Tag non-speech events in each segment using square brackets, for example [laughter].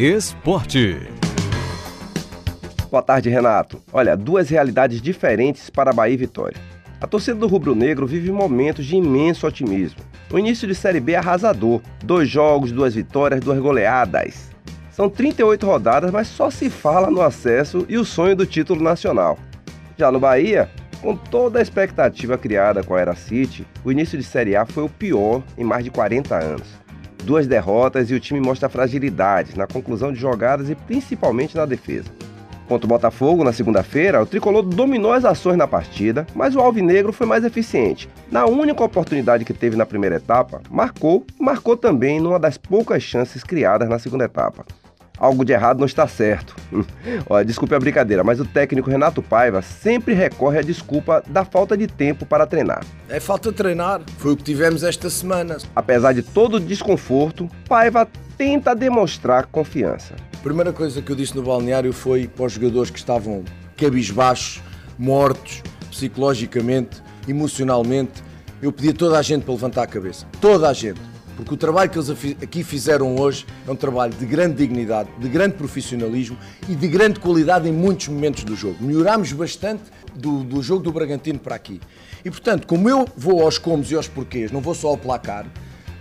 Esporte. Boa tarde, Renato. Olha, duas realidades diferentes para Bahia e Vitória. A torcida do Rubro Negro vive momentos de imenso otimismo. O início de Série B é arrasador. Dois jogos, duas vitórias, duas goleadas. São 38 rodadas, mas só se fala no acesso e o sonho do título nacional. Já no Bahia, com toda a expectativa criada com a Era City, o início de Série A foi o pior em mais de 40 anos. Duas derrotas e o time mostra fragilidades na conclusão de jogadas e principalmente na defesa. Contra o Botafogo, na segunda-feira, o tricolor dominou as ações na partida, mas o Alvinegro foi mais eficiente. Na única oportunidade que teve na primeira etapa, marcou e marcou também numa das poucas chances criadas na segunda etapa algo de errado não está certo. [laughs] Olha, desculpe a brincadeira, mas o técnico Renato Paiva sempre recorre à desculpa da falta de tempo para treinar. É falta de treinar, foi o que tivemos esta semana. Apesar de todo o desconforto, Paiva tenta demonstrar confiança. A primeira coisa que eu disse no balneário foi para os jogadores que estavam cabisbaixos, mortos, psicologicamente, emocionalmente. Eu pedi a toda a gente para levantar a cabeça. Toda a gente porque o trabalho que eles aqui fizeram hoje é um trabalho de grande dignidade, de grande profissionalismo e de grande qualidade em muitos momentos do jogo. Melhorámos bastante do, do jogo do Bragantino para aqui. E portanto, como eu vou aos comos e aos porquês, não vou só ao placar,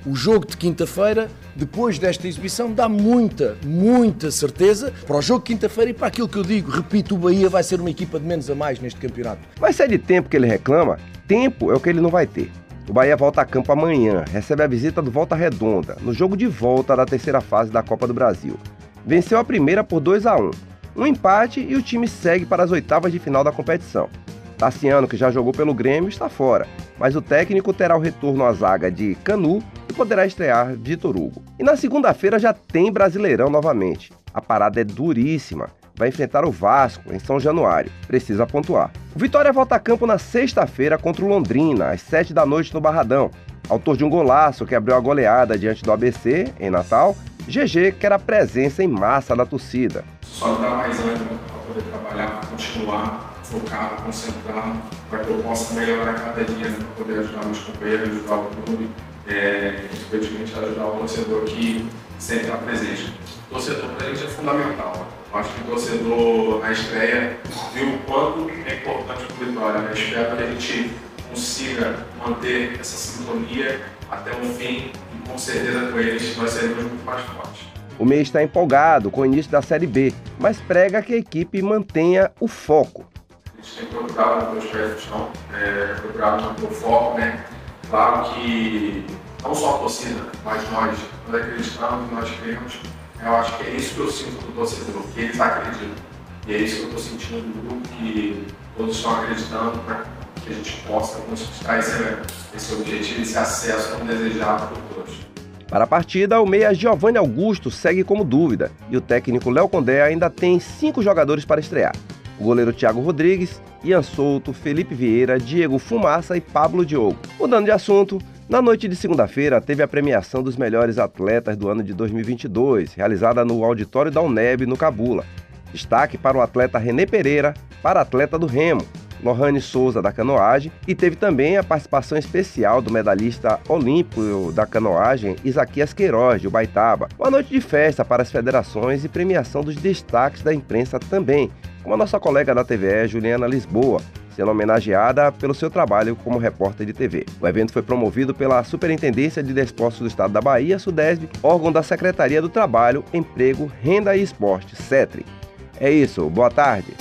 o jogo de quinta-feira, depois desta exibição, dá muita, muita certeza para o jogo de quinta-feira e para aquilo que eu digo. Repito, o Bahia vai ser uma equipa de menos a mais neste campeonato. Mas se é de tempo que ele reclama, tempo é o que ele não vai ter. O Bahia volta a campo amanhã, recebe a visita do Volta Redonda, no jogo de volta da terceira fase da Copa do Brasil. Venceu a primeira por 2 a 1 um empate e o time segue para as oitavas de final da competição. Tassiano, que já jogou pelo Grêmio, está fora, mas o técnico terá o retorno à zaga de Canu e poderá estrear Vitor Hugo. E na segunda-feira já tem Brasileirão novamente. A parada é duríssima vai enfrentar o Vasco em São Januário. Precisa pontuar. O Vitória volta a campo na sexta-feira contra o Londrina, às 7 da noite no Barradão. Autor de um golaço que abriu a goleada diante do ABC em Natal, GG quer a presença em massa da torcida. Só dá mais ânimo para poder trabalhar, continuar focado, concentrado, para que eu possa melhorar cada dia, né, para poder ajudar meus companheiros, ajudar o clube, é, ajudar o torcedor que sempre está presente. O torcedor gente é fundamental. Acho que o torcedor na estreia viu o quanto é importante o Vitória. Né? Espero que a gente consiga manter essa sintonia até o fim e com certeza com eles nós seremos muito mais fortes. O Meia está empolgado com o início da Série B, mas prega que a equipe mantenha o foco. A gente tem procurado manter os pés no chão, é, manter o foco, né? Claro que não só a torcida, mas nós, nós acreditamos, nós queremos eu acho que é isso que eu sinto do torcedor, que eles acreditam. E é isso que eu estou sentindo do grupo, que todos estão acreditando para que a gente possa conquistar esse, esse objetivo, esse acesso tão desejado por todos. Para a partida, o meia Giovanni Augusto segue como dúvida e o técnico Léo Condé ainda tem cinco jogadores para estrear. O goleiro Thiago Rodrigues, Ian Souto, Felipe Vieira, Diego Fumaça e Pablo Diogo. Mudando de assunto, na noite de segunda-feira, teve a premiação dos melhores atletas do ano de 2022, realizada no auditório da UNEB, no Cabula. Destaque para o atleta René Pereira, para atleta do remo, Lohane Souza da canoagem e teve também a participação especial do medalhista olímpico da canoagem Isaquias Queiroz, de Ubaitaba. Uma noite de festa para as federações e premiação dos destaques da imprensa também, como a nossa colega da TVE, Juliana Lisboa, sendo homenageada pelo seu trabalho como repórter de TV. O evento foi promovido pela Superintendência de Desportos do Estado da Bahia, SUDESB, órgão da Secretaria do Trabalho, Emprego, Renda e Esporte, CETRE. É isso, boa tarde.